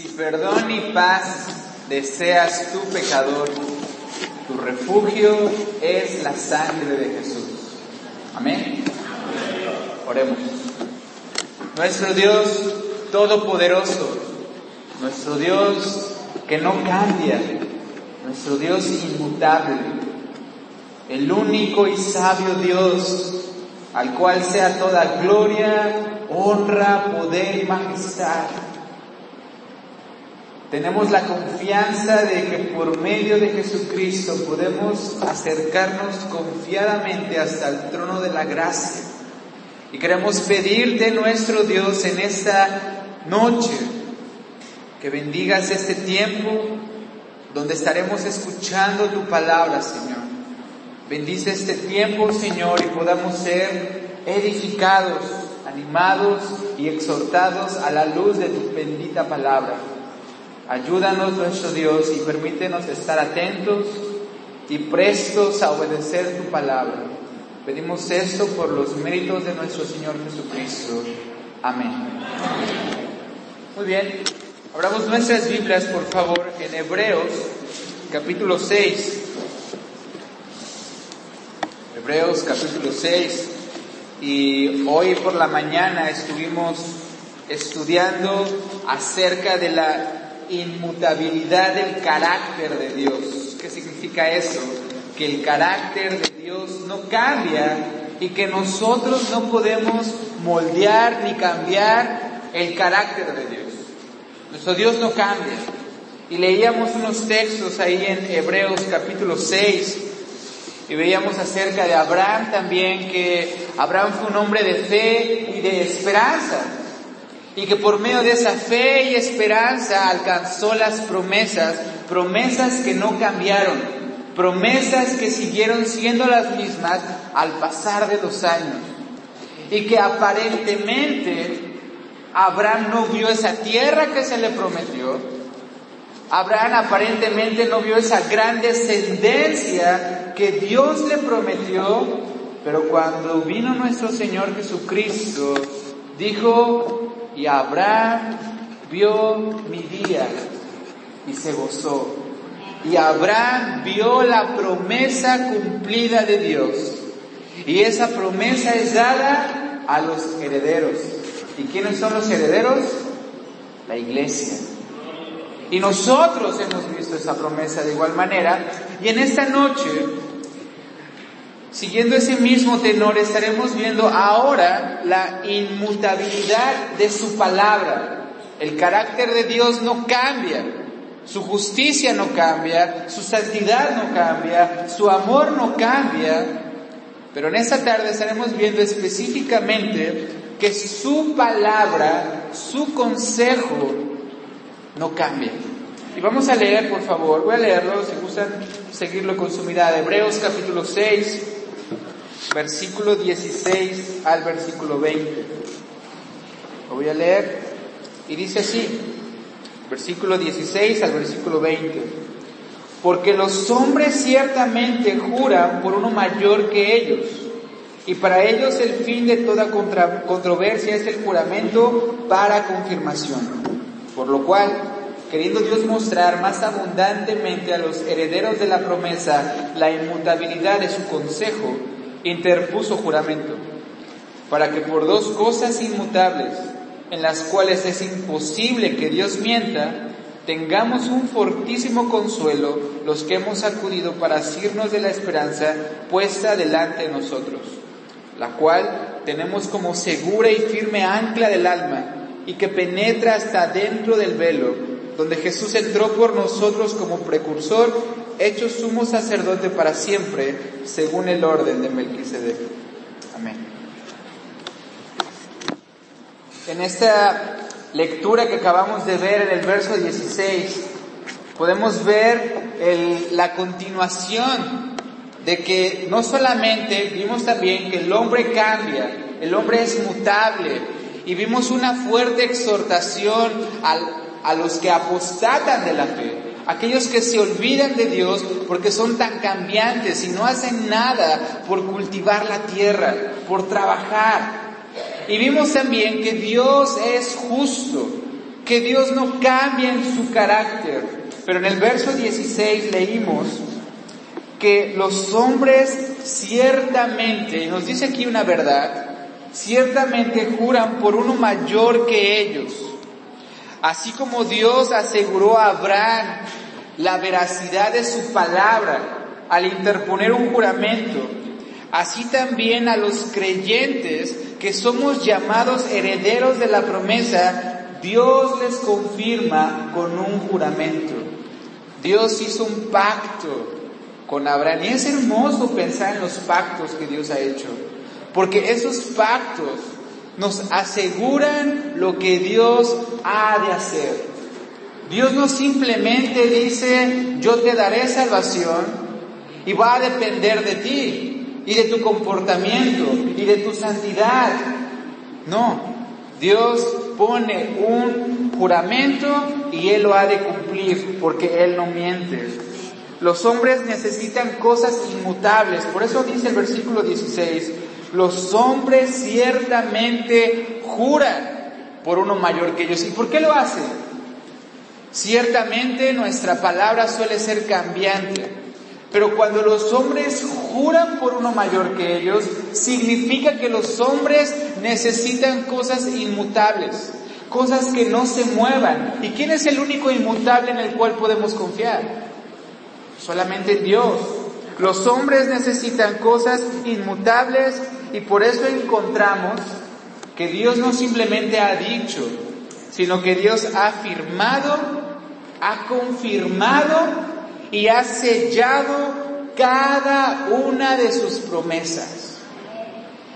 Si perdón y paz deseas tu pecador, tu refugio es la sangre de Jesús. Amén. Oremos. Nuestro Dios Todopoderoso, nuestro Dios que no cambia, nuestro Dios inmutable, el único y sabio Dios al cual sea toda gloria, honra, poder y majestad. Tenemos la confianza de que por medio de Jesucristo podemos acercarnos confiadamente hasta el trono de la gracia. Y queremos pedirte, nuestro Dios, en esta noche, que bendigas este tiempo donde estaremos escuchando tu palabra, Señor. Bendice este tiempo, Señor, y podamos ser edificados, animados y exhortados a la luz de tu bendita palabra. Ayúdanos, nuestro Dios, y permítenos estar atentos y prestos a obedecer tu palabra. Pedimos esto por los méritos de nuestro Señor Jesucristo. Amén. Muy bien. Abramos nuestras Biblias, por favor, en Hebreos, capítulo 6. Hebreos, capítulo 6. Y hoy por la mañana estuvimos estudiando acerca de la inmutabilidad del carácter de Dios. ¿Qué significa eso? Que el carácter de Dios no cambia y que nosotros no podemos moldear ni cambiar el carácter de Dios. Nuestro Dios no cambia. Y leíamos unos textos ahí en Hebreos capítulo 6 y veíamos acerca de Abraham también, que Abraham fue un hombre de fe y de esperanza y que por medio de esa fe y esperanza alcanzó las promesas, promesas que no cambiaron, promesas que siguieron siendo las mismas al pasar de los años. Y que aparentemente Abraham no vio esa tierra que se le prometió, Abraham aparentemente no vio esa gran descendencia que Dios le prometió, pero cuando vino nuestro Señor Jesucristo, dijo, y Abraham vio mi día y se gozó. Y Abraham vio la promesa cumplida de Dios. Y esa promesa es dada a los herederos. ¿Y quiénes son los herederos? La iglesia. Y nosotros hemos visto esa promesa de igual manera. Y en esta noche Siguiendo ese mismo tenor, estaremos viendo ahora la inmutabilidad de su palabra. El carácter de Dios no cambia, su justicia no cambia, su santidad no cambia, su amor no cambia. Pero en esta tarde estaremos viendo específicamente que su palabra, su consejo, no cambia. Y vamos a leer, por favor, voy a leerlo, si gustan seguirlo con su mirada. Hebreos capítulo 6, versículo 16 al versículo 20. Lo voy a leer y dice así, versículo 16 al versículo 20. Porque los hombres ciertamente juran por uno mayor que ellos, y para ellos el fin de toda controversia es el juramento para confirmación. Por lo cual, queriendo Dios mostrar más abundantemente a los herederos de la promesa la inmutabilidad de su consejo, interpuso juramento, para que por dos cosas inmutables, en las cuales es imposible que Dios mienta, tengamos un fortísimo consuelo los que hemos acudido para asirnos de la esperanza puesta delante de nosotros, la cual tenemos como segura y firme ancla del alma y que penetra hasta dentro del velo, donde Jesús entró por nosotros como precursor hecho sumo sacerdote para siempre, según el orden de Melquisedec. Amén. En esta lectura que acabamos de ver en el verso 16, podemos ver la continuación de que no solamente vimos también que el hombre cambia, el hombre es mutable, y vimos una fuerte exhortación a los que apostatan de la fe, aquellos que se olvidan de Dios porque son tan cambiantes y no hacen nada por cultivar la tierra, por trabajar. Y vimos también que Dios es justo, que Dios no cambia en su carácter. Pero en el verso 16 leímos que los hombres ciertamente, y nos dice aquí una verdad, ciertamente juran por uno mayor que ellos. Así como Dios aseguró a Abraham la veracidad de su palabra al interponer un juramento, así también a los creyentes que somos llamados herederos de la promesa, Dios les confirma con un juramento. Dios hizo un pacto con Abraham y es hermoso pensar en los pactos que Dios ha hecho, porque esos pactos nos aseguran lo que Dios ha de hacer. Dios no simplemente dice, yo te daré salvación y va a depender de ti y de tu comportamiento y de tu santidad. No, Dios pone un juramento y Él lo ha de cumplir porque Él no miente. Los hombres necesitan cosas inmutables. Por eso dice el versículo 16, los hombres ciertamente juran por uno mayor que ellos. ¿Y por qué lo hacen? Ciertamente nuestra palabra suele ser cambiante, pero cuando los hombres juran por uno mayor que ellos, significa que los hombres necesitan cosas inmutables, cosas que no se muevan. ¿Y quién es el único inmutable en el cual podemos confiar? Solamente Dios. Los hombres necesitan cosas inmutables y por eso encontramos que Dios no simplemente ha dicho, sino que Dios ha afirmado, ha confirmado y ha sellado cada una de sus promesas.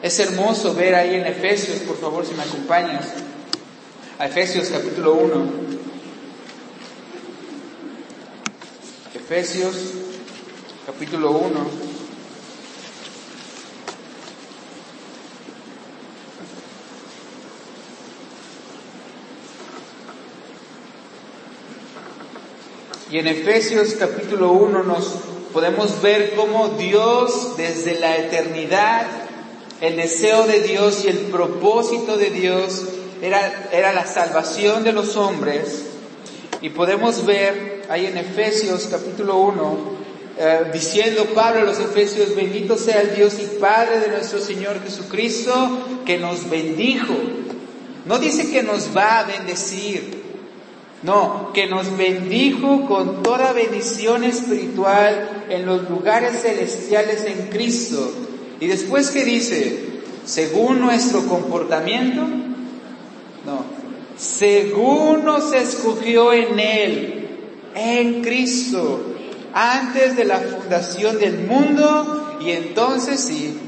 Es hermoso ver ahí en Efesios, por favor, si me acompañas, a Efesios capítulo 1. Efesios capítulo 1. Y en Efesios capítulo 1 nos podemos ver cómo Dios desde la eternidad, el deseo de Dios y el propósito de Dios era, era la salvación de los hombres. Y podemos ver ahí en Efesios capítulo 1, eh, diciendo Pablo a los Efesios, bendito sea el Dios y Padre de nuestro Señor Jesucristo, que nos bendijo. No dice que nos va a bendecir, no, que nos bendijo con toda bendición espiritual en los lugares celestiales en Cristo. Y después que dice, según nuestro comportamiento, no, según nos escogió en Él, en Cristo, antes de la fundación del mundo, y entonces sí,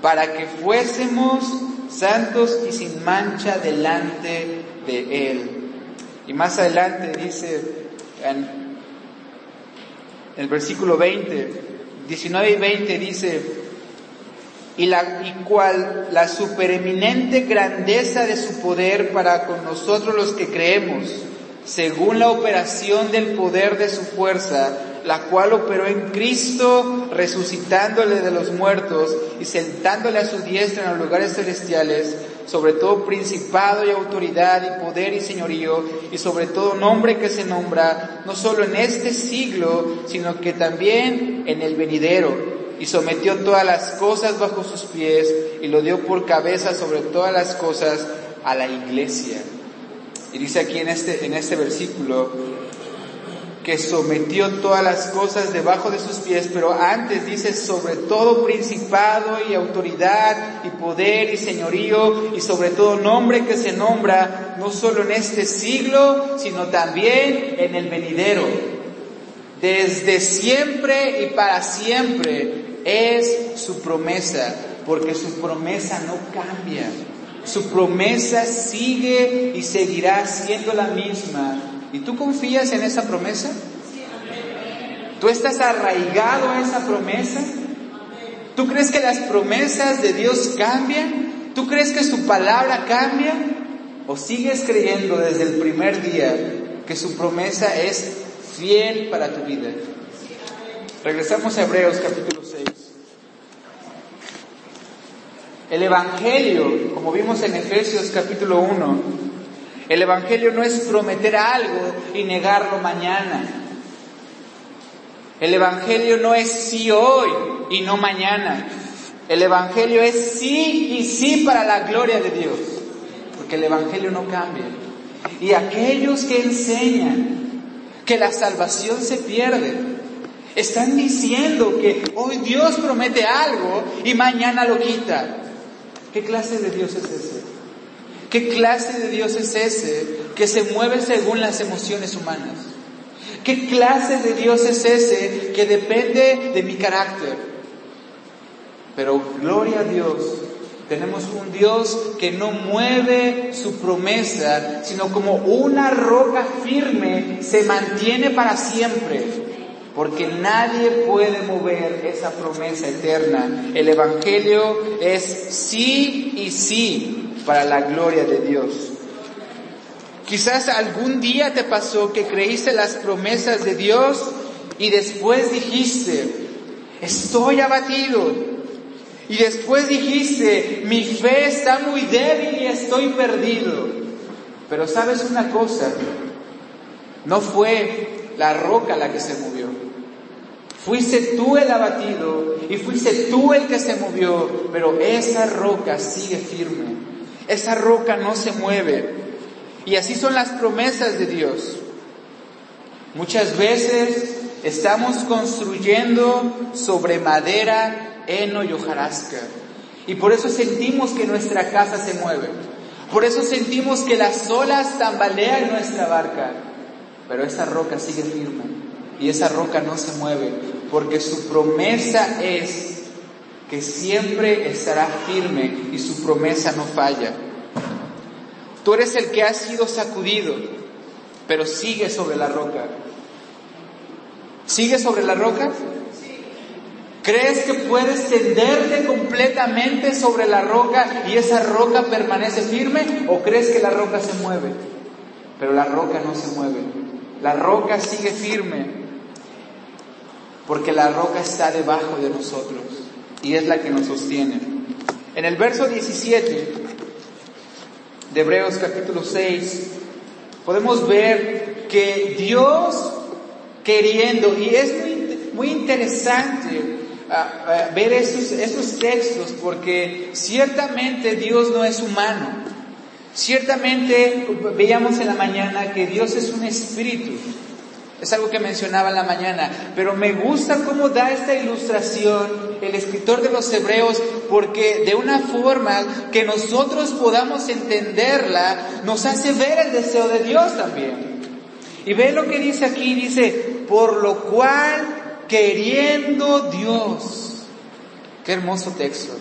para que fuésemos santos y sin mancha delante de Él. Y más adelante dice en el versículo 20, 19 y 20 dice, y, la, y cual la supereminente grandeza de su poder para con nosotros los que creemos, según la operación del poder de su fuerza, la cual operó en Cristo, resucitándole de los muertos y sentándole a su diestra en los lugares celestiales, sobre todo principado y autoridad y poder y señorío, y sobre todo nombre que se nombra, no solo en este siglo, sino que también en el venidero, y sometió todas las cosas bajo sus pies, y lo dio por cabeza sobre todas las cosas a la iglesia. Y dice aquí en este, en este versículo, que sometió todas las cosas debajo de sus pies, pero antes dice sobre todo principado y autoridad y poder y señorío y sobre todo nombre que se nombra no solo en este siglo, sino también en el venidero. Desde siempre y para siempre es su promesa, porque su promesa no cambia. Su promesa sigue y seguirá siendo la misma ¿Y tú confías en esa promesa? ¿Tú estás arraigado a esa promesa? ¿Tú crees que las promesas de Dios cambian? ¿Tú crees que su palabra cambia? ¿O sigues creyendo desde el primer día que su promesa es fiel para tu vida? Regresamos a Hebreos capítulo 6. El Evangelio, como vimos en Efesios capítulo 1, El Evangelio no es prometer algo y negarlo mañana. El Evangelio no es sí hoy y no mañana. El Evangelio es sí y sí para la gloria de Dios. Porque el Evangelio no cambia. Y aquellos que enseñan que la salvación se pierde, están diciendo que hoy Dios promete algo y mañana lo quita. ¿Qué clase de Dios es ese? ¿Qué clase de Dios es ese que se mueve según las emociones humanas? ¿Qué clase de Dios es ese que depende de mi carácter? Pero gloria a Dios, tenemos un Dios que no mueve su promesa, sino como una roca firme se mantiene para siempre, porque nadie puede mover esa promesa eterna. El Evangelio es sí y sí para la gloria de Dios. Quizás algún día te pasó que creíste las promesas de Dios y después dijiste, estoy abatido. Y después dijiste, mi fe está muy débil y estoy perdido. Pero sabes una cosa, no fue la roca la que se movió. Fuiste tú el abatido y fuiste tú el que se movió, pero esa roca sigue firme. Esa roca no se mueve. Y así son las promesas de Dios. Muchas veces estamos construyendo sobre madera, heno y hojarasca. Y por eso sentimos que nuestra casa se mueve. Por eso sentimos que las olas tambalean nuestra barca. Pero esa roca sigue firme. Y esa roca no se mueve. Porque su promesa es que siempre estará firme y su promesa no falla. Tú eres el que ha sido sacudido, pero sigue sobre la roca. ¿Sigue sobre la roca? ¿Crees que puedes tenderte completamente sobre la roca y esa roca permanece firme? ¿O crees que la roca se mueve? Pero la roca no se mueve. La roca sigue firme porque la roca está debajo de nosotros y es la que nos sostiene. En el verso 17 de Hebreos capítulo 6, podemos ver que Dios queriendo, y es muy, interesante ah, ah, ver esos, esos textos, porque ciertamente Dios no es humano. Ciertamente veíamos en la mañana que Dios es un espíritu. Es algo que mencionaba en la mañana, pero me gusta cómo da esta ilustración el escritor de los Hebreos, porque de una forma que nosotros podamos entenderla, nos hace ver el deseo de Dios también. Y ve lo que dice aquí, dice, por lo cual queriendo Dios, qué hermoso texto,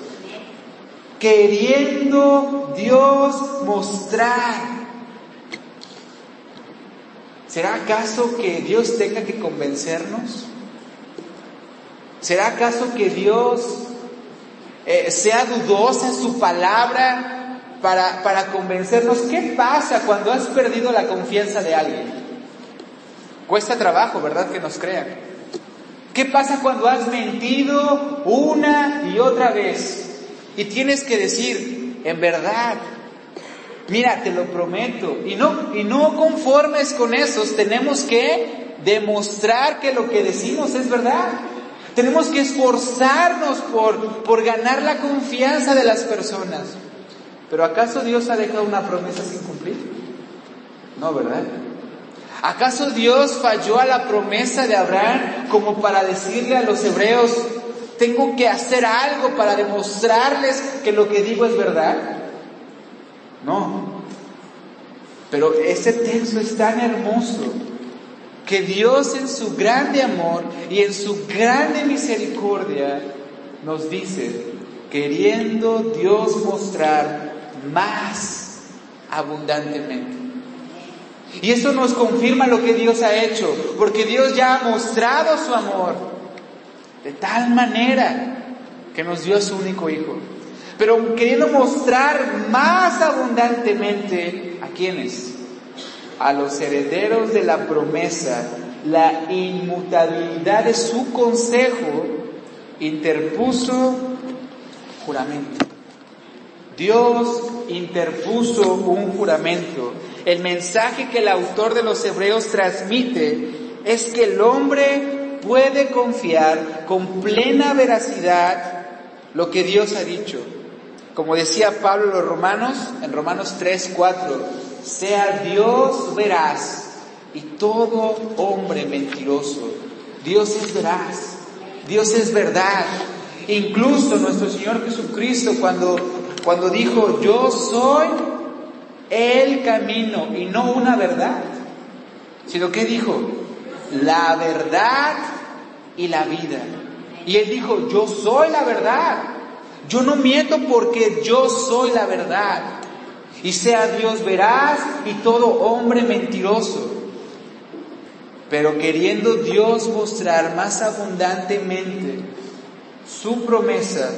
queriendo Dios mostrar ¿Será acaso que Dios tenga que convencernos? ¿Será acaso que Dios eh, sea dudosa su palabra para, para convencernos? ¿Qué pasa cuando has perdido la confianza de alguien? Cuesta trabajo, ¿verdad? Que nos crean. ¿Qué pasa cuando has mentido una y otra vez? Y tienes que decir, en verdad, Mira, te lo prometo. Y no, y no conformes con esos, tenemos que demostrar que lo que decimos es verdad. Tenemos que esforzarnos por, por ganar la confianza de las personas. Pero ¿acaso Dios ha dejado una promesa sin cumplir? No, ¿verdad? ¿Acaso Dios falló a la promesa de Abraham como para decirle a los hebreos, tengo que hacer algo para demostrarles que lo que digo es verdad? No. Pero ese texto es tan hermoso que Dios en su grande amor y en su grande misericordia nos dice, queriendo Dios mostrar más abundantemente. Y eso nos confirma lo que Dios ha hecho, porque Dios ya ha mostrado su amor de tal manera que nos dio su único Hijo pero queriendo mostrar más abundantemente a quienes, a los herederos de la promesa, la inmutabilidad de su consejo, interpuso juramento. Dios interpuso un juramento El mensaje que el autor de los Hebreos transmite es que el hombre puede confiar con plena veracidad lo que Dios ha dicho. Como decía Pablo los romanos, en Romanos 3, 4, sea Dios veraz y todo hombre mentiroso. Dios es veraz, Dios es verdad. Incluso nuestro Señor Jesucristo cuando, cuando dijo, yo soy el camino y no una verdad, sino que dijo, la verdad y la vida. Y él dijo, yo soy la verdad. Yo no miento porque yo soy la verdad. Y sea Dios veraz y todo hombre mentiroso. Pero queriendo Dios mostrar más abundantemente su promesa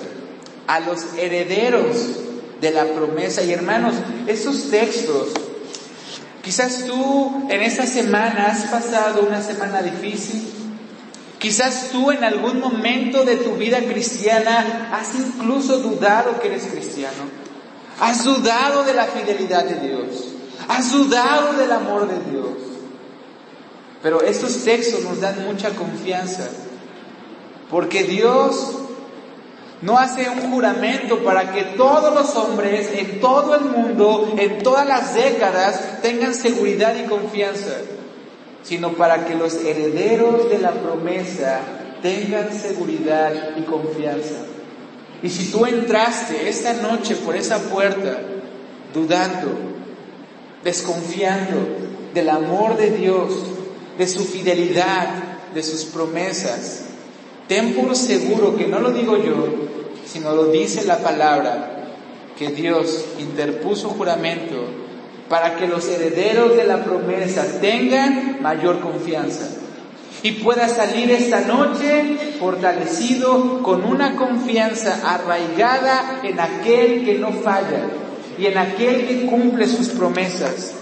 a los herederos de la promesa. Y hermanos, esos textos, quizás tú en esta semana has pasado una semana difícil, quizás tú en algún momento de tu vida cristiana has incluso dudado que eres cristiano, has dudado de la fidelidad de Dios, has dudado del amor de Dios. Pero estos textos nos dan mucha confianza, porque Dios no hace un juramento para que todos los hombres en todo el mundo, en todas las décadas, tengan seguridad y confianza, sino para que los herederos de la promesa tengan seguridad y confianza. Y si tú entraste esta noche por esa puerta dudando, desconfiando del amor de Dios, de su fidelidad, de sus promesas, Ten por seguro que no lo digo yo, sino lo dice la palabra, que Dios interpuso juramento para que los herederos de la promesa tengan mayor confianza y pueda salir esta noche fortalecido con una confianza arraigada en aquel que no falla y en aquel que cumple sus promesas.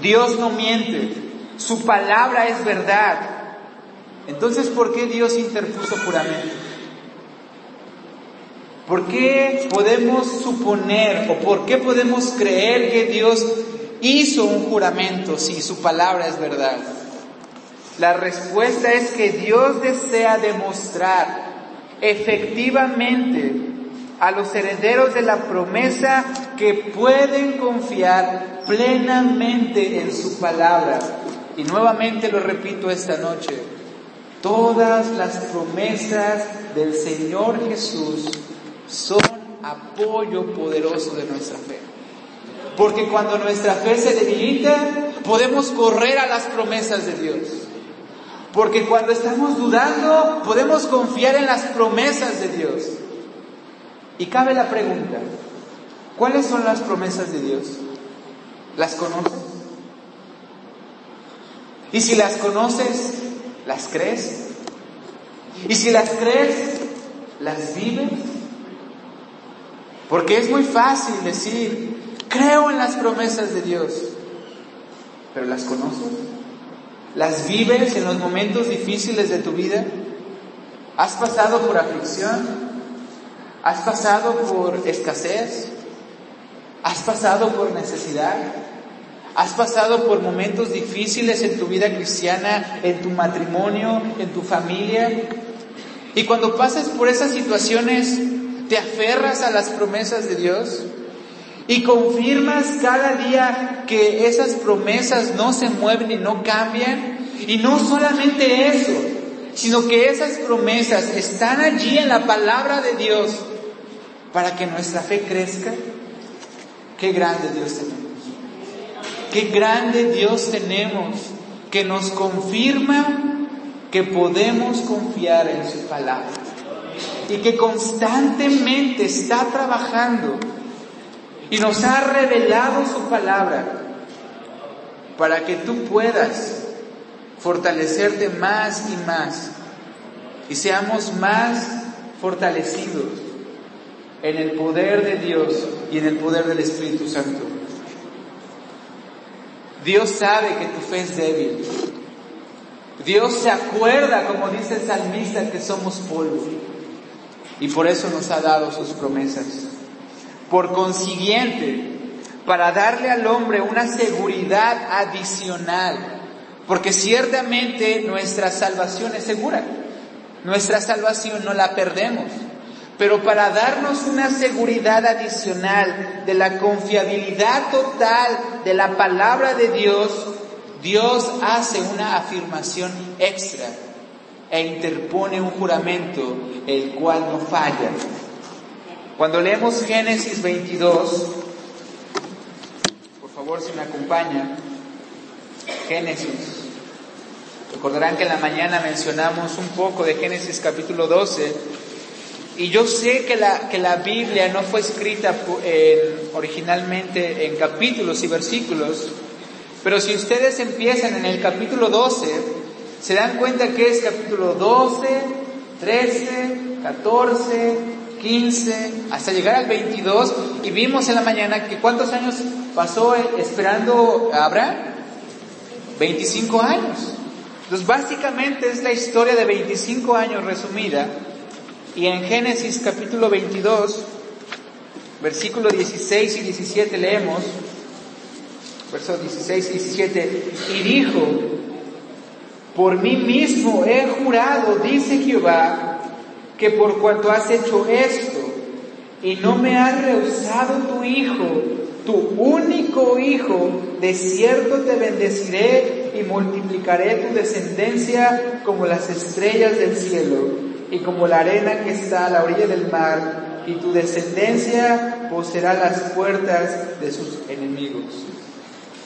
Dios no miente, su palabra es verdad entonces, ¿por qué Dios interpuso juramento? ¿Por qué podemos suponer o por qué podemos creer que Dios hizo un juramento si su palabra es verdad? La respuesta es que Dios desea demostrar efectivamente a los herederos de la promesa que pueden confiar plenamente en su palabra. Y nuevamente lo repito esta noche, Todas las promesas del Señor Jesús son apoyo poderoso de nuestra fe. Porque cuando nuestra fe se debilita, podemos correr a las promesas de Dios. Porque cuando estamos dudando, podemos confiar en las promesas de Dios. Y cabe la pregunta, ¿cuáles son las promesas de Dios? ¿Las conoces? Y si las conoces, ¿Las crees? Y si las crees, ¿las vives? Porque es muy fácil decir, creo en las promesas de Dios, pero ¿las conoces? ¿Las vives en los momentos difíciles de tu vida? ¿Has pasado por aflicción? ¿Has pasado por escasez? ¿Has pasado por necesidad? Has pasado por momentos difíciles en tu vida cristiana, en tu matrimonio, en tu familia. Y cuando pasas por esas situaciones, te aferras a las promesas de Dios y confirmas cada día que esas promesas no se mueven y no cambian. Y no solamente eso, sino que esas promesas están allí en la palabra de Dios para que nuestra fe crezca. Qué grande Dios tenemos. Qué grande Dios tenemos que nos confirma que podemos confiar en su palabra y que constantemente está trabajando y nos ha revelado su palabra para que tú puedas fortalecerte más y más y seamos más fortalecidos en el poder de Dios y en el poder del Espíritu Santo. Dios sabe que tu fe es débil. Dios se acuerda, como dice el salmista, que somos polvo. Y por eso nos ha dado sus promesas. Por consiguiente, para darle al hombre una seguridad adicional, porque ciertamente nuestra salvación es segura, nuestra salvación no la perdemos, pero para darnos una seguridad adicional de la confiabilidad total de la palabra de Dios, Dios hace una afirmación extra e interpone un juramento el cual no falla. Cuando leemos Génesis 22, por favor si me acompaña, Génesis. Recordarán que en la mañana mencionamos un poco de Génesis capítulo 12 y yo sé que la, que la Biblia no fue escrita originalmente en capítulos y versículos, pero si ustedes empiezan en el capítulo 12, se dan cuenta que es capítulo 12, 13, 14, 15, hasta llegar al 22, y vimos en la mañana que cuántos años pasó esperando a Abraham? 25 años. Entonces básicamente es la historia de 25 años resumida y en Génesis capítulo 22, versículo 16 y 17 leemos, versos 16 y 17, y dijo, por mí mismo he jurado, dice Jehová, que por cuanto has hecho esto y no me has rehusado tu hijo, tu único hijo, de cierto te bendeciré y multiplicaré tu descendencia como las estrellas del cielo y como la arena que está a la orilla del mar, y tu descendencia poseerá las puertas de sus enemigos.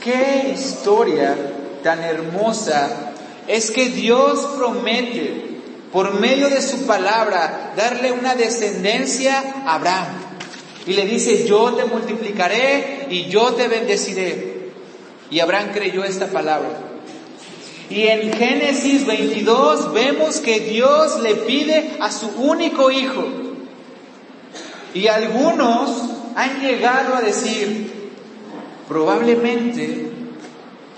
Qué historia tan hermosa es que Dios promete por medio de su palabra darle una descendencia a Abraham. Y le dice, yo te multiplicaré y yo te bendeciré. Y Abraham creyó esta palabra. Y en Génesis 22 vemos que Dios le pide a su único hijo. Y algunos han llegado a decir, probablemente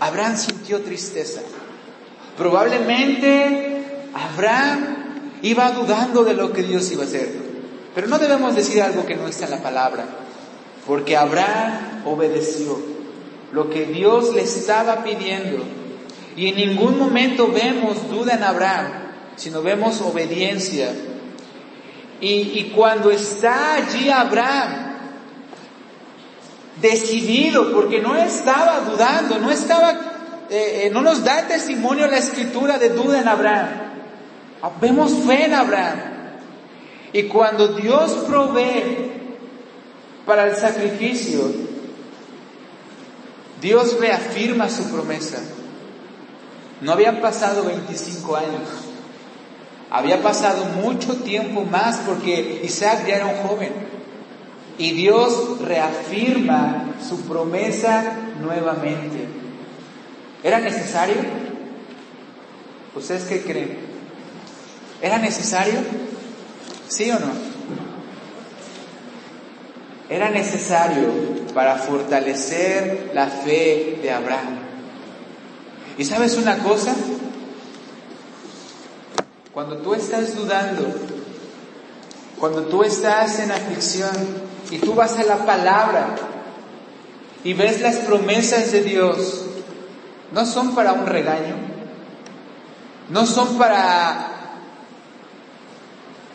Abraham sintió tristeza. Probablemente Abraham iba dudando de lo que Dios iba a hacer. Pero no debemos decir algo que no está en la palabra, porque Abraham obedeció lo que Dios le estaba pidiendo y en ningún momento vemos duda en Abraham, sino vemos obediencia. Y, cuando está allí Abraham, decidido, porque no estaba dudando, no estaba, eh, no nos da testimonio la escritura de duda en Abraham. Vemos fe en Abraham. Y cuando Dios provee para el sacrificio, Dios reafirma su promesa. No habían pasado 25 años. Había pasado mucho tiempo más porque Isaac ya era un joven. Y Dios reafirma su promesa nuevamente. ¿Era necesario? ¿Ustedes qué creen? ¿Era necesario? ¿Sí o no? Era necesario para fortalecer la fe de Abraham. ¿Y sabes una cosa? Cuando tú estás dudando, cuando tú estás en aflicción y tú vas a la palabra y ves las promesas de Dios, no son para un regaño, no son para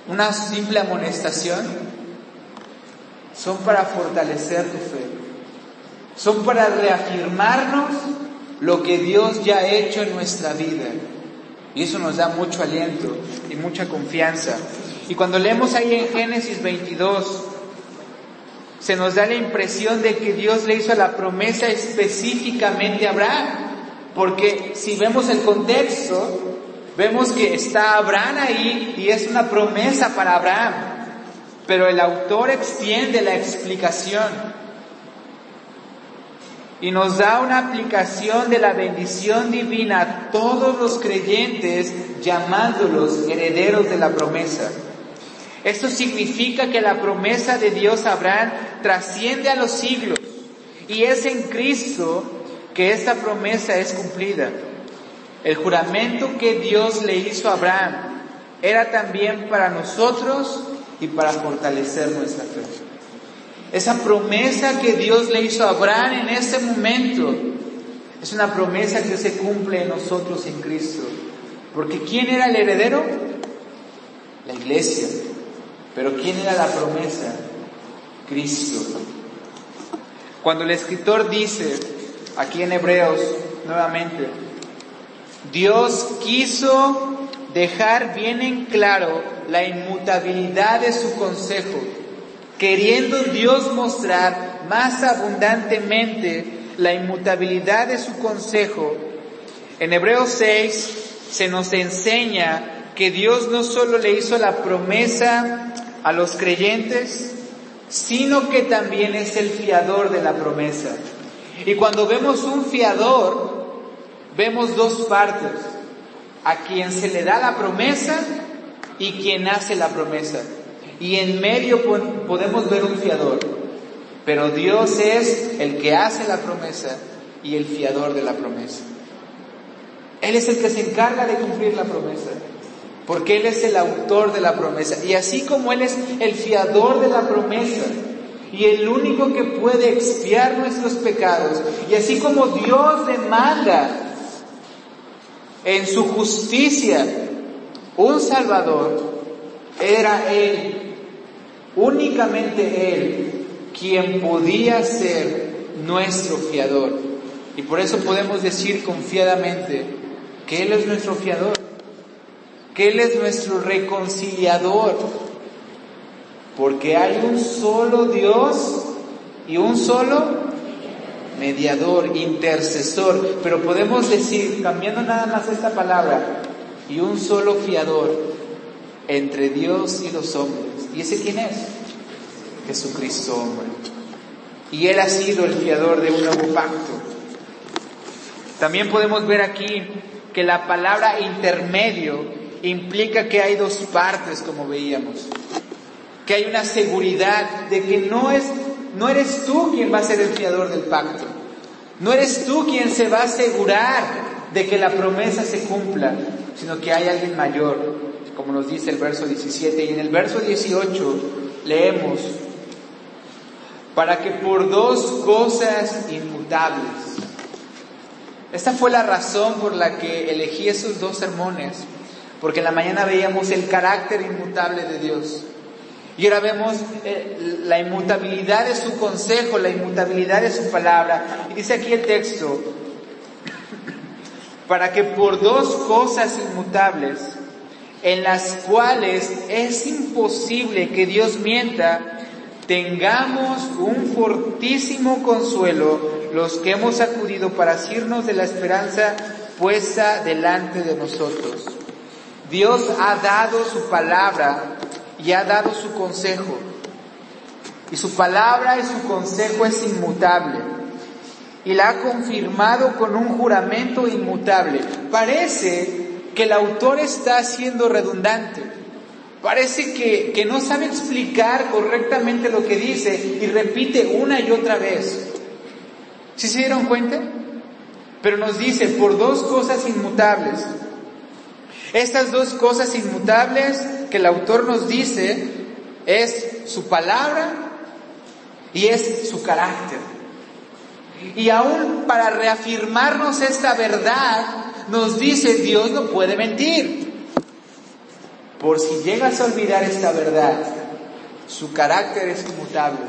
una simple amonestación, son para fortalecer tu fe, son para reafirmarnos lo que Dios ya ha hecho en nuestra vida. Y eso nos da mucho aliento y mucha confianza. Y cuando leemos ahí en Génesis 22, se nos da la impresión de que Dios le hizo la promesa específicamente a Abraham. Porque si vemos el contexto, vemos que está Abraham ahí y es una promesa para Abraham. Pero el autor extiende la explicación y nos da una aplicación de la bendición divina a todos los creyentes llamándolos herederos de la promesa. Esto significa que la promesa de Dios a Abraham trasciende a los siglos y es en Cristo que esta promesa es cumplida. El juramento que Dios le hizo a Abraham era también para nosotros y para fortalecer nuestra fe. Esa promesa que Dios le hizo a Abraham en ese momento es una promesa que se cumple en nosotros en Cristo. Porque ¿quién era el heredero? La iglesia. Pero ¿quién era la promesa? Cristo. Cuando el escritor dice, aquí en Hebreos, nuevamente, Dios quiso dejar bien en claro la inmutabilidad de su consejo, queriendo Dios mostrar más abundantemente la inmutabilidad de su consejo. En Hebreos 6 se nos enseña que Dios no solo le hizo la promesa a los creyentes, sino que también es el fiador de la promesa. Y cuando vemos un fiador, vemos dos partes, a quien se le da la promesa y quien hace la promesa. Y en medio podemos ver un fiador, pero Dios es el que hace la promesa y el fiador de la promesa. Él es el que se encarga de cumplir la promesa, porque Él es el autor de la promesa. Y así como Él es el fiador de la promesa, y el único que puede expiar nuestros pecados. Y así como Dios demanda en su justicia un Salvador, era Él, únicamente Él, quien podía ser nuestro fiador. Y por eso podemos decir confiadamente que Él es nuestro fiador, que Él es nuestro reconciliador, porque hay un solo Dios y un solo mediador, intercesor, pero podemos decir, cambiando nada más esta palabra, y un solo fiador entre Dios y los hombres. ¿Y ese quién es? Jesucristo hombre. Y Él ha sido el fiador de un nuevo pacto. También podemos ver aquí que la palabra intermedio implica que hay dos partes, como veíamos que hay una seguridad de que no es no eres tú quien va a ser el fiador del pacto. No eres tú quien se va a asegurar de que la promesa se cumpla, sino que hay alguien mayor, como nos dice el verso 17 y en el verso 18 leemos para que por dos cosas inmutables. Esta fue la razón por la que elegí esos dos sermones, porque en la mañana veíamos el carácter inmutable de Dios. Y ahora vemos eh, la inmutabilidad de su consejo, la inmutabilidad de su palabra. Y dice aquí el texto, para que por dos cosas inmutables, en las cuales es imposible que Dios mienta, tengamos un fortísimo consuelo los que hemos acudido para asirnos de la esperanza puesta delante de nosotros. Dios ha dado su palabra y ha dado su consejo. Y su palabra y su consejo es inmutable. Y la ha confirmado con un juramento inmutable. Parece que el autor está siendo redundante. Parece que, que no sabe explicar correctamente lo que dice y repite una y otra vez. ¿Sí se dieron cuenta? Pero nos dice por dos cosas inmutables. Estas dos cosas inmutables que el autor nos dice es su palabra y es su carácter. Y aún para reafirmarnos esta verdad, nos dice Dios no puede mentir. Por si llegas a olvidar esta verdad, su carácter es inmutable,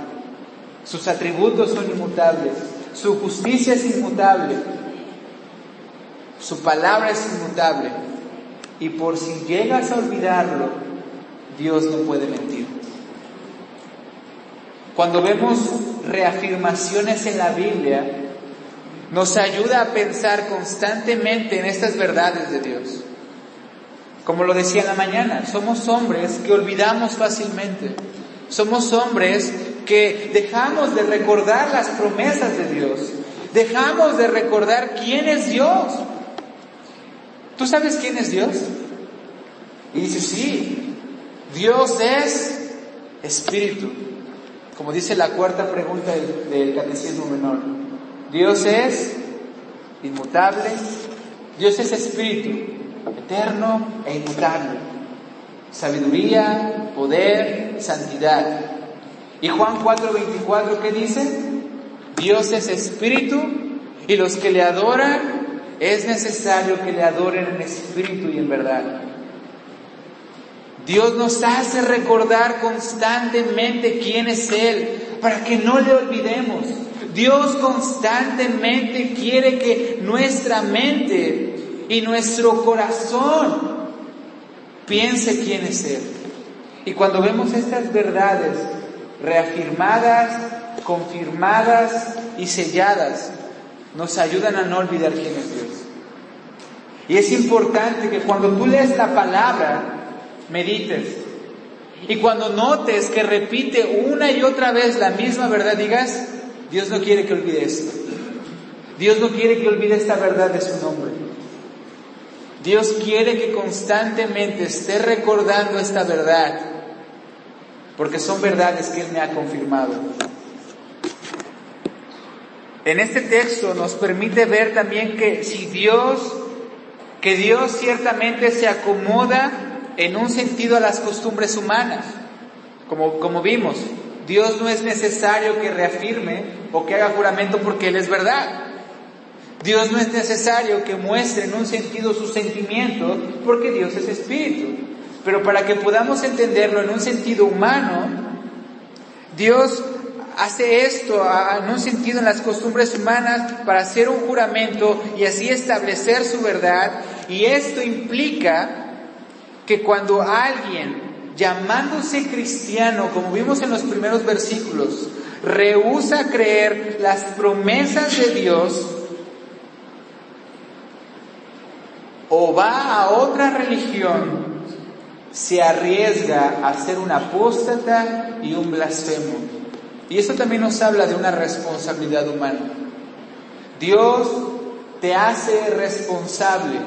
sus atributos son inmutables, su justicia es inmutable, su palabra es inmutable. Y por si llegas a olvidarlo, Dios no puede mentir. Cuando vemos reafirmaciones en la Biblia, nos ayuda a pensar constantemente en estas verdades de Dios. Como lo decía en la mañana, somos hombres que olvidamos fácilmente. Somos hombres que dejamos de recordar las promesas de Dios. Dejamos de recordar quién es Dios. ¿Tú sabes quién es Dios? Y dice, sí, Dios es espíritu. Como dice la cuarta pregunta del, catecismo menor. Dios es inmutable. Dios es espíritu, eterno e inmutable. Sabiduría, poder, santidad. Y Juan 4:24, ¿qué dice? Dios es espíritu y los que le adoran es necesario que le adoren en espíritu y en verdad. Dios nos hace recordar constantemente quién es Él, para que no le olvidemos. Dios constantemente quiere que nuestra mente y nuestro corazón piense quién es Él. Y cuando vemos estas verdades reafirmadas, confirmadas y selladas, nos ayudan a no olvidar quién es Dios. Y es importante que cuando tú lees la palabra, medites. Y cuando notes que repite una y otra vez la misma verdad, digas, Dios no quiere que olvide esto. Dios no quiere que olvide esta verdad de su nombre. Dios quiere que constantemente esté recordando esta verdad, porque son verdades que Él me ha confirmado. En este texto nos permite ver también que si Dios, que Dios ciertamente se acomoda en un sentido a las costumbres humanas. Como, como vimos, Dios no es necesario que reafirme o que haga juramento porque Él es verdad. Dios no es necesario que muestre en un sentido su sentimiento porque Dios es espíritu. Pero para que podamos entenderlo en un sentido humano, Dios hace esto en un sentido en las costumbres humanas para hacer un juramento y así establecer su verdad. Y esto implica que cuando alguien, llamándose cristiano, como vimos en los primeros versículos, rehúsa creer las promesas de Dios, o va a otra religión, se arriesga a ser un apóstata y un blasfemo. Y esto también nos habla de una responsabilidad humana. Dios te hace responsable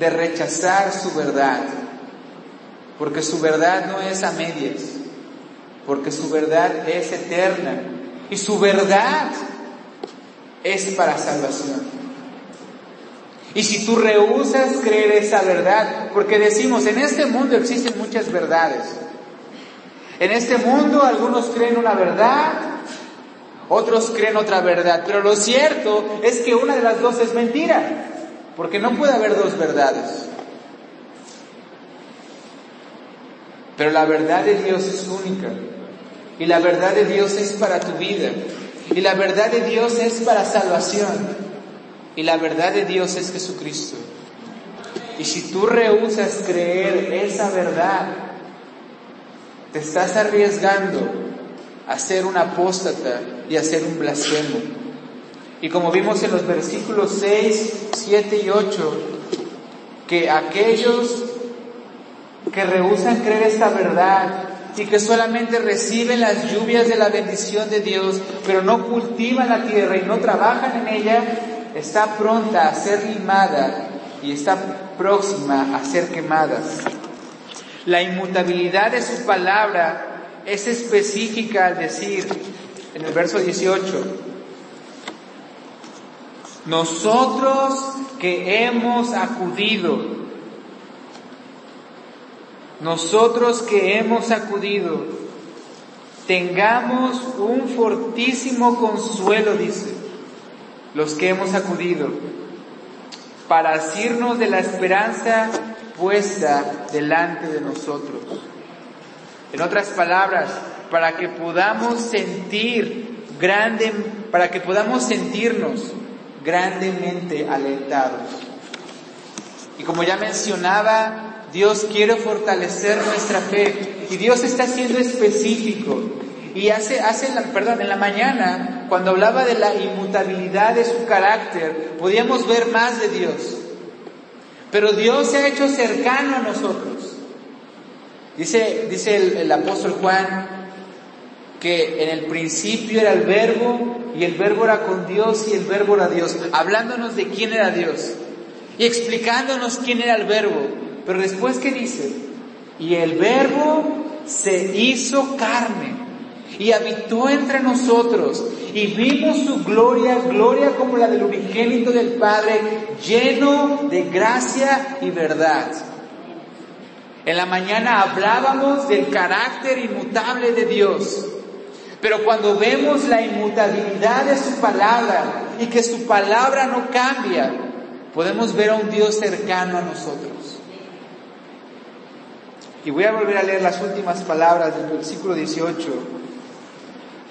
de rechazar su verdad porque su verdad no es a medias, porque su verdad es eterna y su verdad es para salvación. Y si tú rehusas creer esa verdad, porque decimos, en este mundo existen muchas verdades. En este mundo algunos creen una verdad, otros creen otra verdad, pero lo cierto es que una de las dos es mentira, porque no puede haber dos verdades. Pero la verdad de Dios es única. Y la verdad de Dios es para tu vida. Y la verdad de Dios es para salvación. Y la verdad de Dios es Jesucristo. Y si tú rehusas creer esa verdad, te estás arriesgando a ser un apóstata y a ser un blasfemo. Y como vimos en los versículos 6, 7 y 8, que aquellos que rehusan creer esta verdad y que solamente reciben las lluvias de la bendición de Dios, pero no cultivan la tierra y no trabajan en ella, está pronta a ser limada y está próxima a ser quemada. La inmutabilidad de su palabra es específica al decir en el verso 18, nosotros que hemos acudido nosotros que hemos acudido, tengamos un fortísimo consuelo, dice, los que hemos acudido, para asirnos de la esperanza puesta delante de nosotros. En otras palabras, para que podamos sentir grande, para que podamos sentirnos grandemente alentados. Y como ya mencionaba, Dios quiere fortalecer nuestra fe y Dios está siendo específico. Y hace, hace perdón, en la mañana, cuando hablaba de la inmutabilidad de su carácter, podíamos ver más de Dios. Pero Dios se ha hecho cercano a nosotros. Dice, dice el apóstol Juan que en el principio era el verbo y el verbo era con Dios y el verbo era Dios, hablándonos de quién era Dios y explicándonos quién era el verbo. Pero después, ¿qué dice? Y el verbo se hizo carne y habitó entre nosotros y vimos su gloria, gloria como la del unigénito del Padre, lleno de gracia y verdad. En la mañana hablábamos del carácter inmutable de Dios Pero cuando vemos la inmutabilidad de su palabra y que su palabra no cambia, podemos ver a un Dios cercano a nosotros. Y voy a volver a leer las últimas palabras del versículo 18.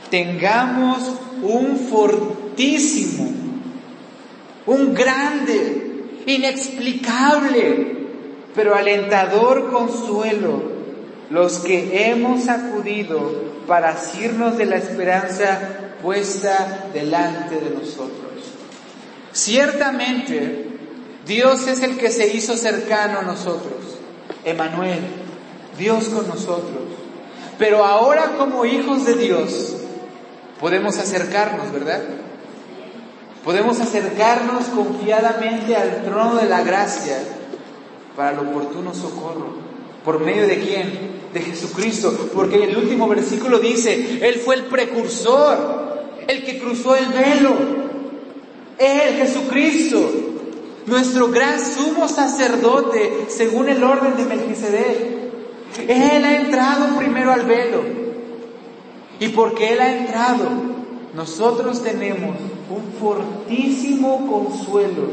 Tengamos un fortísimo, un grande, inexplicable, pero alentador consuelo, los que hemos acudido para asirnos de la esperanza puesta delante de nosotros. Ciertamente, Dios es el que se hizo cercano a nosotros, Emanuel, Dios con nosotros. Pero ahora como hijos de Dios podemos acercarnos, ¿verdad? Podemos acercarnos confiadamente al trono de la gracia para el oportuno socorro. ¿Por medio de quién? De Jesucristo. Porque el último versículo dice, Él fue el precursor, el que cruzó el velo. Él, Jesucristo, nuestro gran sumo sacerdote, según el orden de Melquisedec. Él ha entrado primero al velo. Y porque Él ha entrado, nosotros tenemos un fortísimo consuelo.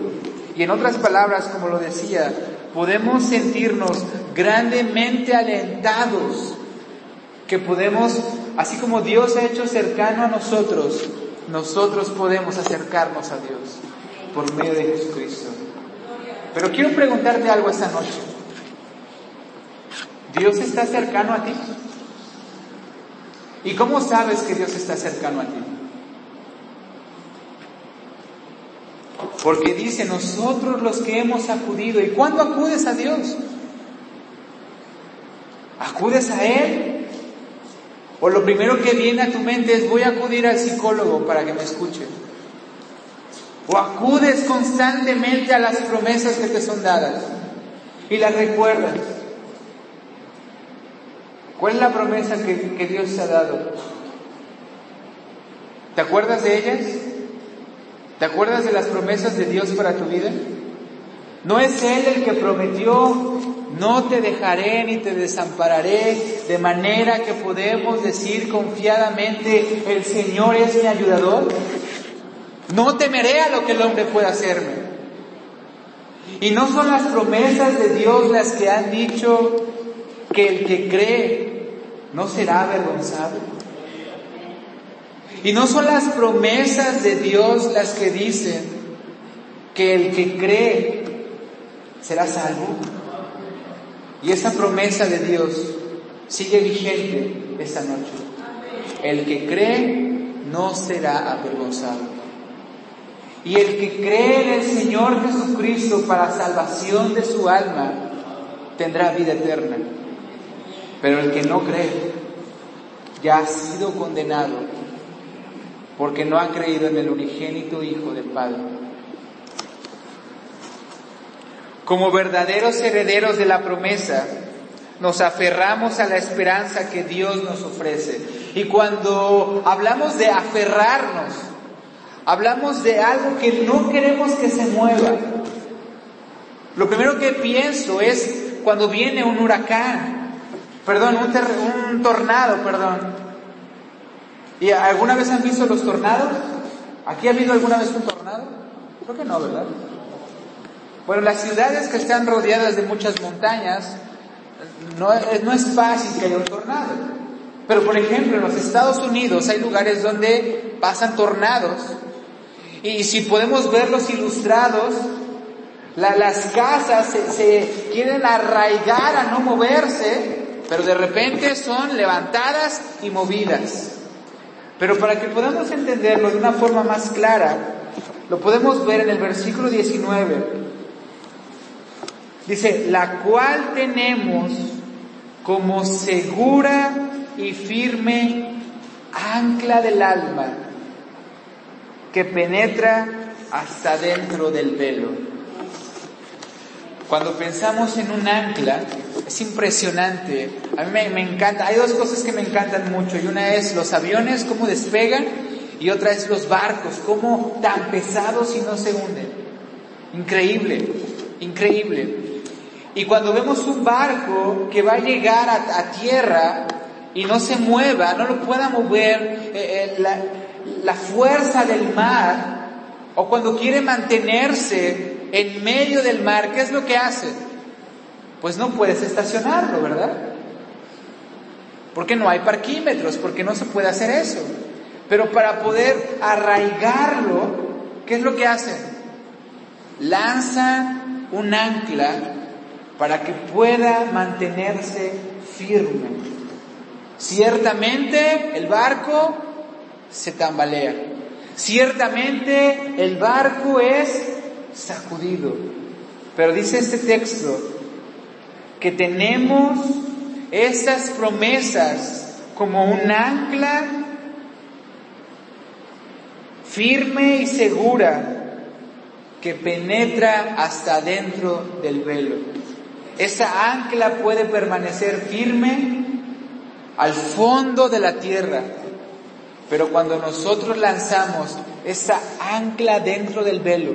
Y en otras palabras, como lo decía, podemos sentirnos grandemente alentados, que podemos, así como Dios ha hecho cercano a nosotros, nosotros podemos acercarnos a Dios por medio de Jesucristo. Pero quiero preguntarte algo esta noche. ¿Dios está cercano a ti? ¿Y cómo sabes que Dios está cercano a ti? Porque dice, nosotros los que hemos acudido, ¿y cuándo acudes a Dios? ¿Acudes a Él? O lo primero que viene a tu mente es voy a acudir al psicólogo para que me escuche. O acudes constantemente a las promesas que te son dadas y las recuerdas. ¿Cuál es la promesa que, que Dios ha dado? ¿Te acuerdas de ellas? ¿Te acuerdas de las promesas de Dios para tu vida? ¿No es Él el que prometió, no te dejaré ni te desampararé, de manera que podemos decir confiadamente, el Señor es mi ayudador? No temeré a lo que el hombre pueda hacerme. Y no son las promesas de Dios las que han dicho que el que cree no será avergonzado. Y no son las promesas de Dios las que dicen que el que cree será salvo. Y esa promesa de Dios sigue vigente esta noche. El que cree no será avergonzado. Y el que cree en el Señor Jesucristo para salvación de su alma tendrá vida eterna. Pero el que no cree ya ha sido condenado porque no ha creído en el unigénito Hijo del Padre. Como verdaderos herederos de la promesa, nos aferramos a la esperanza que Dios nos ofrece. Y cuando hablamos de aferrarnos, hablamos de algo que no queremos que se mueva. Lo primero que pienso es cuando viene un huracán, perdón, un, tornado, perdón. ¿Y alguna vez han visto los tornados? ¿Aquí ha habido alguna vez un tornado? Creo que no, ¿verdad? Bueno, las ciudades que están rodeadas de muchas montañas, no, es fácil que haya un tornado. Pero por ejemplo, en los Estados Unidos hay lugares donde pasan tornados. Y si podemos verlos ilustrados, las casas se quieren arraigar a no moverse, pero de repente son levantadas y movidas. Pero para que podamos entenderlo de una forma más clara, lo podemos ver en el versículo 19. Dice, la cual tenemos como segura y firme ancla del alma que penetra hasta dentro del velo cuando pensamos en un ancla, es impresionante. A mí me, encanta. Hay dos cosas que me encantan mucho. Y una es los aviones, cómo despegan. Y otra es los barcos, cómo tan pesados y no se hunden. Increíble, increíble. Y cuando vemos un barco que va a llegar a, tierra, y no se mueva, no lo pueda mover eh, eh, la, la fuerza del mar, o cuando quiere mantenerse en medio del mar, ¿qué es lo que hace? Pues no puedes estacionarlo, ¿verdad? Porque no hay parquímetros, porque no se puede hacer eso. Pero para poder arraigarlo, ¿qué es lo que hacen? Lanzan un ancla para que pueda mantenerse firme. Ciertamente el barco se tambalea. Ciertamente el barco es sacudido. Pero dice este texto que tenemos esas promesas como un ancla firme y segura que penetra hasta dentro del velo. Esa ancla puede permanecer firme al fondo de la tierra, pero cuando nosotros lanzamos esa ancla dentro del velo,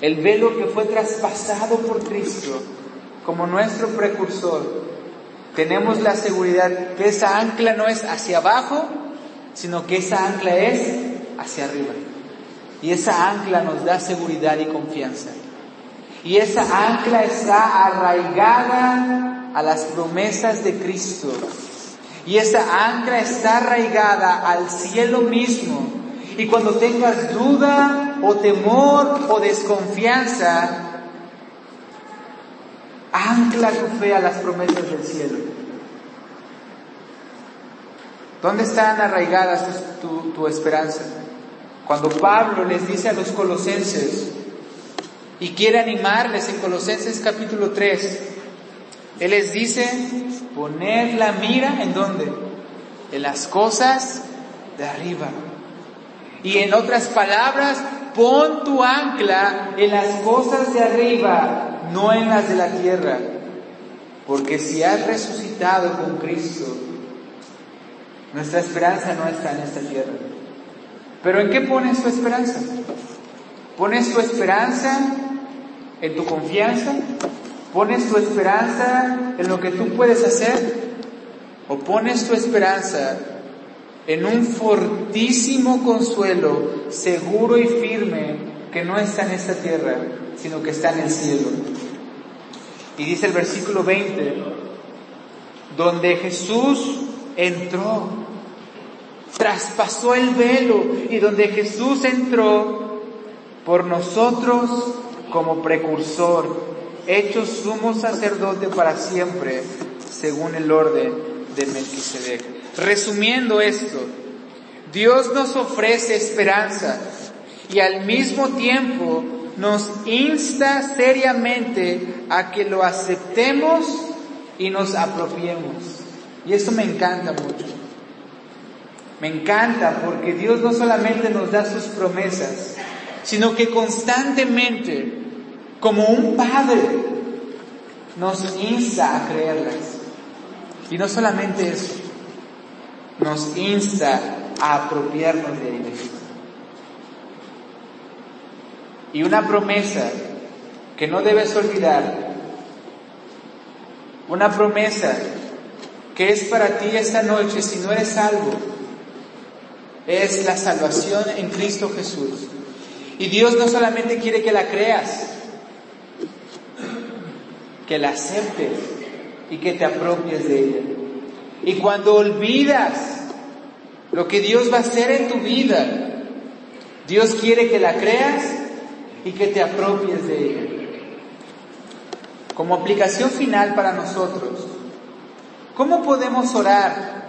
el velo que fue traspasado por Cristo como nuestro precursor, tenemos la seguridad que esa ancla no es hacia abajo, sino que esa ancla es hacia arriba. Y esa ancla nos da seguridad y confianza. Y esa ancla está arraigada a las promesas de Cristo. Y esa ancla está arraigada al cielo mismo. Y cuando tengas duda o temor o desconfianza, ancla tu fe a las promesas del cielo. ¿Dónde están arraigadas tu, esperanza? Cuando Pablo les dice a los colosenses, y quiere animarles en Colosenses capítulo 3. Él les dice, poner la mira en dónde? En las cosas de arriba. Y en otras palabras, pon tu ancla en las cosas de arriba, no en las de la tierra. Porque si has resucitado con Cristo, nuestra esperanza no está en esta tierra. Pero ¿en qué pones tu esperanza? ¿Pones tu esperanza en tu confianza? ¿Pones tu esperanza en lo que tú puedes hacer? ¿O pones tu esperanza en un fortísimo consuelo, seguro y firme, que no está en esta tierra, sino que está en el cielo? Y dice el versículo 20, donde Jesús entró, traspasó el velo y donde Jesús entró por nosotros como precursor, hecho sumo sacerdote para siempre, según el orden de Melquisedec. Resumiendo esto, Dios nos ofrece esperanza y al mismo tiempo nos insta seriamente a que lo aceptemos y nos apropiemos. Y eso me encanta mucho. Me encanta porque Dios no solamente nos da sus promesas, sino que constantemente, como un padre, nos insta a creerlas. Y no solamente eso, nos insta a apropiarnos de ellas. Y una promesa que no debes olvidar, una promesa que es para ti esta noche si no eres salvo, es la salvación en Cristo Jesús. Y Dios no solamente quiere que la creas, que la aceptes y que te apropies de ella. Y cuando olvidas lo que Dios va a hacer en tu vida, Dios quiere que la creas y que te apropies de ella. Como aplicación final para nosotros, ¿cómo podemos orar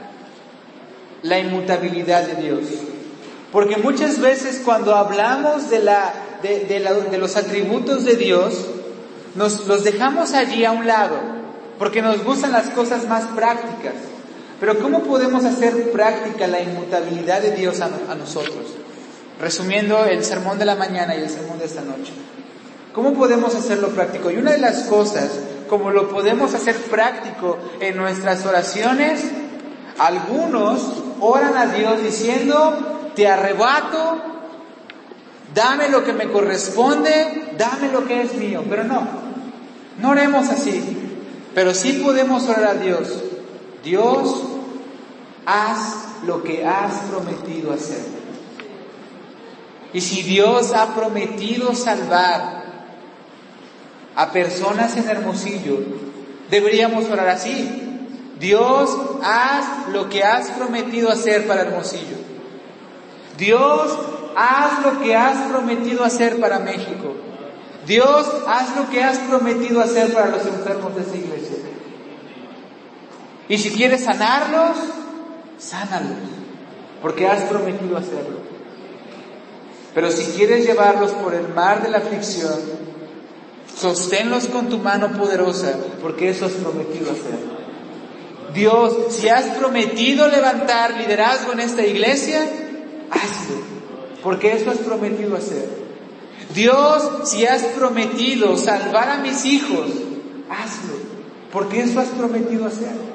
la inmutabilidad de Dios? Porque muchas veces cuando hablamos de, la, de, los atributos de Dios, nos los dejamos allí a un lado, porque nos gustan las cosas más prácticas. Pero ¿cómo podemos hacer práctica la inmutabilidad de Dios a, nosotros? Resumiendo el sermón de la mañana y el sermón de esta noche. ¿Cómo podemos hacerlo práctico? Y una de las cosas, como lo podemos hacer práctico en nuestras oraciones, algunos oran a Dios diciendo, te arrebato, dame lo que me corresponde, dame lo que es mío. Pero no, no oremos así. Pero sí podemos orar a Dios. Dios, haz lo que has prometido hacer. Y si Dios ha prometido salvar a personas en Hermosillo, deberíamos orar así. Dios, haz lo que has prometido hacer para Hermosillo. Dios, haz lo que has prometido hacer para México. Dios, haz lo que has prometido hacer para los enfermos de esta iglesia. Y si quieres sanarlos, sánalos, porque has prometido hacerlo. Pero si quieres llevarlos por el mar de la aflicción, sosténlos con tu mano poderosa, porque eso has prometido hacer. Dios, si has prometido levantar liderazgo en esta iglesia, hazlo, porque eso has prometido hacer. Dios, si has prometido salvar a mis hijos, hazlo, porque eso has prometido hacer.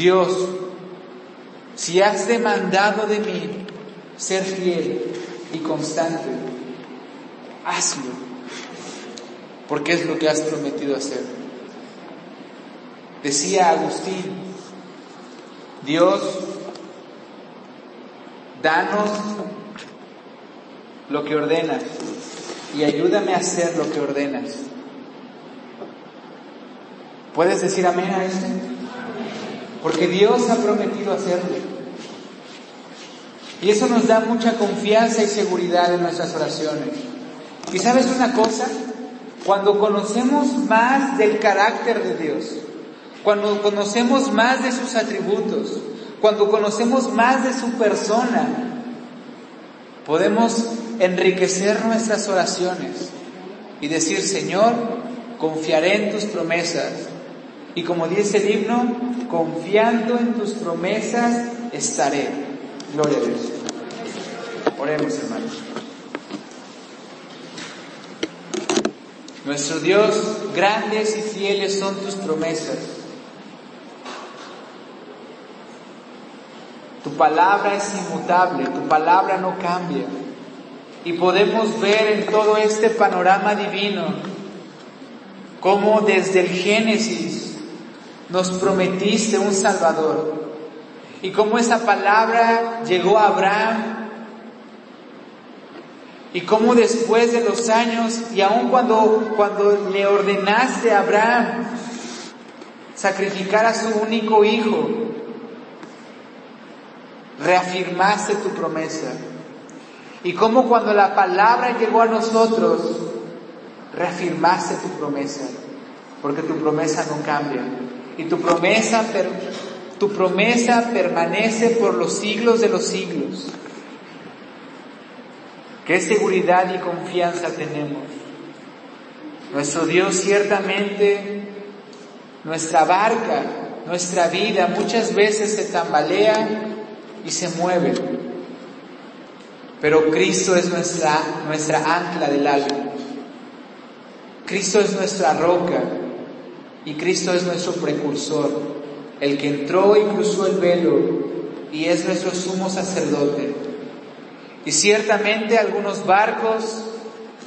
Dios, si has demandado de mí ser fiel y constante, hazlo, porque es lo que has prometido hacer. Decía Agustín, Dios, danos lo que ordenas y ayúdame a hacer lo que ordenas. ¿Puedes decir amén a esto? Porque Dios ha prometido hacerlo. Y eso nos da mucha confianza y seguridad en nuestras oraciones. Y sabes una cosa, cuando conocemos más del carácter de Dios, cuando conocemos más de sus atributos, cuando conocemos más de su persona, podemos enriquecer nuestras oraciones y decir, Señor, confiaré en tus promesas. Y como dice el himno, confiando en tus promesas estaré. Gloria a Dios. Oremos, hermanos. Nuestro Dios, grandes y fieles son tus promesas. Tu palabra es inmutable, tu palabra no cambia. Y podemos ver en todo este panorama divino cómo desde el Génesis nos prometiste un Salvador y cómo esa palabra llegó a Abraham y cómo después de los años y aun cuando, cuando le ordenaste a Abraham sacrificar a su único hijo, reafirmaste tu promesa. Y cómo cuando la palabra llegó a nosotros, reafirmaste tu promesa, porque tu promesa no cambia. Y tu promesa tu promesa permanece por los siglos de los siglos. ¿Qué seguridad y confianza tenemos? Nuestro Dios ciertamente, nuestra barca, nuestra vida muchas veces se tambalea y se mueve. Pero Cristo es nuestra, nuestra ancla del alma. Cristo es nuestra roca y Cristo es nuestro precursor el que entró y cruzó el velo y es nuestro sumo sacerdote. Y ciertamente algunos barcos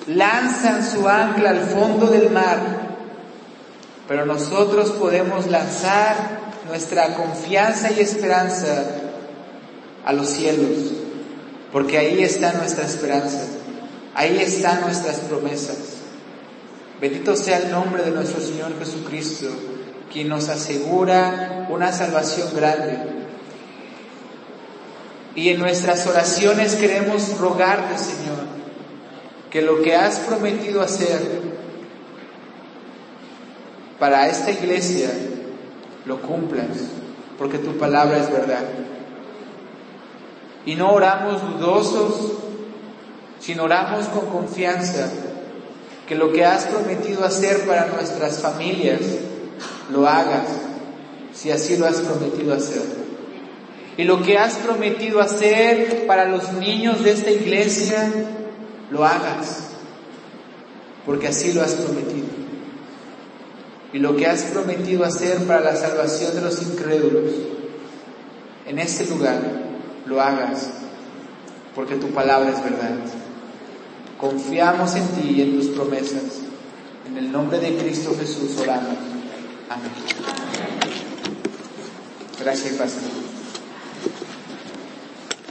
lanzan su ancla al fondo del mar, pero nosotros podemos lanzar nuestra confianza y esperanza a los cielos, porque ahí está nuestra esperanza, ahí están nuestras promesas. Bendito sea el nombre de nuestro Señor Jesucristo quien nos asegura una salvación grande. Y en nuestras oraciones queremos rogarte, Señor, que lo que has prometido hacer para esta iglesia lo cumplas, porque tu palabra es verdad. Y no oramos dudosos, sino oramos con confianza que lo que has prometido hacer para nuestras familias, lo hagas si así lo has prometido hacer. Y lo que has prometido hacer para los niños de esta iglesia, lo hagas, porque así lo has prometido. Y lo que has prometido hacer para la salvación de los incrédulos, en este lugar, lo hagas, porque tu palabra es verdad. Confiamos en ti y en tus promesas. En el nombre de Cristo Jesús oramos. Amén. Gracias y paz.